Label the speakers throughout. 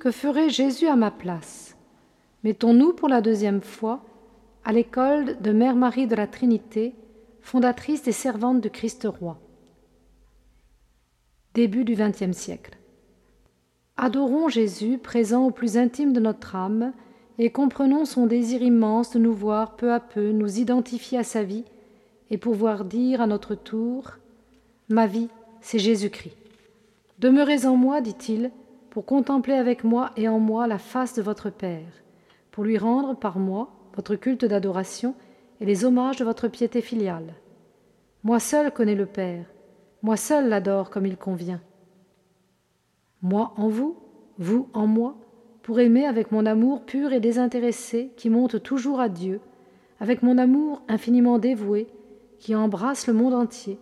Speaker 1: que ferait Jésus à ma place? Mettons-nous pour la deuxième fois à l'école de Mère Marie de la Trinité, fondatrice des servantes du Christ roi. Début du XXe siècle. Adorons Jésus présent au plus intime de notre âme et comprenons son désir immense de nous voir peu à peu nous identifier à sa vie et pouvoir dire à notre tour Ma vie, c'est Jésus-Christ. Demeurez en moi, dit-il, pour contempler avec moi et en moi la face de votre Père, pour lui rendre par moi votre culte d'adoration et les hommages de votre piété filiale. Moi seul connais le Père, moi seul l'adore comme il convient. Moi en vous, vous en moi, pour aimer avec mon amour pur et désintéressé qui monte toujours à Dieu, avec mon amour infiniment dévoué qui embrasse le monde entier,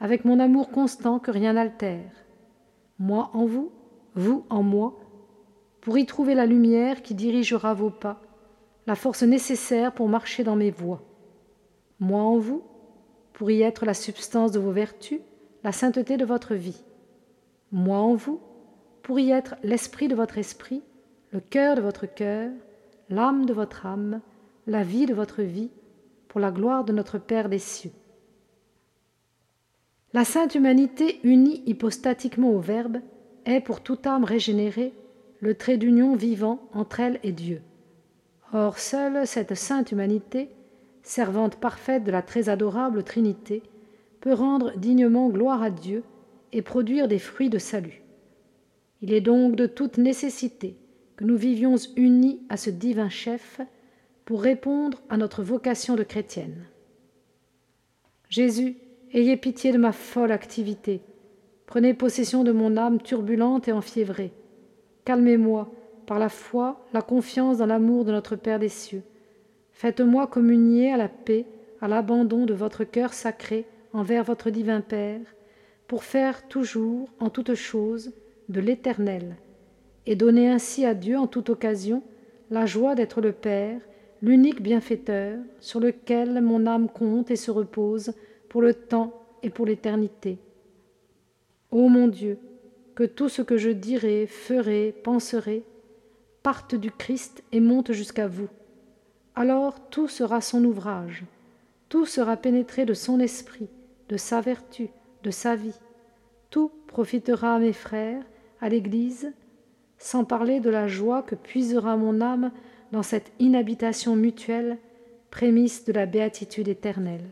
Speaker 1: avec mon amour constant que rien n'altère. Moi en vous, vous en moi, pour y trouver la lumière qui dirigera vos pas, la force nécessaire pour marcher dans mes voies. Moi en vous, pour y être la substance de vos vertus, la sainteté de votre vie. Moi en vous, pour y être l'esprit de votre esprit, le cœur de votre cœur, l'âme de votre âme, la vie de votre vie, pour la gloire de notre Père des cieux. La sainte humanité unie hypostatiquement au Verbe est pour toute âme régénérée le trait d'union vivant entre elle et Dieu. Or seule cette sainte humanité, servante parfaite de la très adorable Trinité, peut rendre dignement gloire à Dieu et produire des fruits de salut. Il est donc de toute nécessité que nous vivions unis à ce divin chef pour répondre à notre vocation de chrétienne. Jésus, ayez pitié de ma folle activité, prenez possession de mon âme turbulente et enfiévrée, calmez-moi par la foi, la confiance dans l'amour de notre Père des cieux. Faites-moi communier à la paix, à l'abandon de votre cœur sacré envers votre divin Père, pour faire toujours, en toute chose, de l'éternel, et donner ainsi à Dieu en toute occasion la joie d'être le Père, l'unique bienfaiteur, sur lequel mon âme compte et se repose pour le temps et pour l'éternité. Ô mon Dieu, que tout ce que je dirai, ferai, penserai, parte du Christ et monte jusqu'à vous. Alors tout sera son ouvrage, tout sera pénétré de son esprit, de sa vertu, de sa vie. Tout profitera à mes frères, à l'Église, sans parler de la joie que puisera mon âme dans cette inhabitation mutuelle, prémisse de la béatitude éternelle.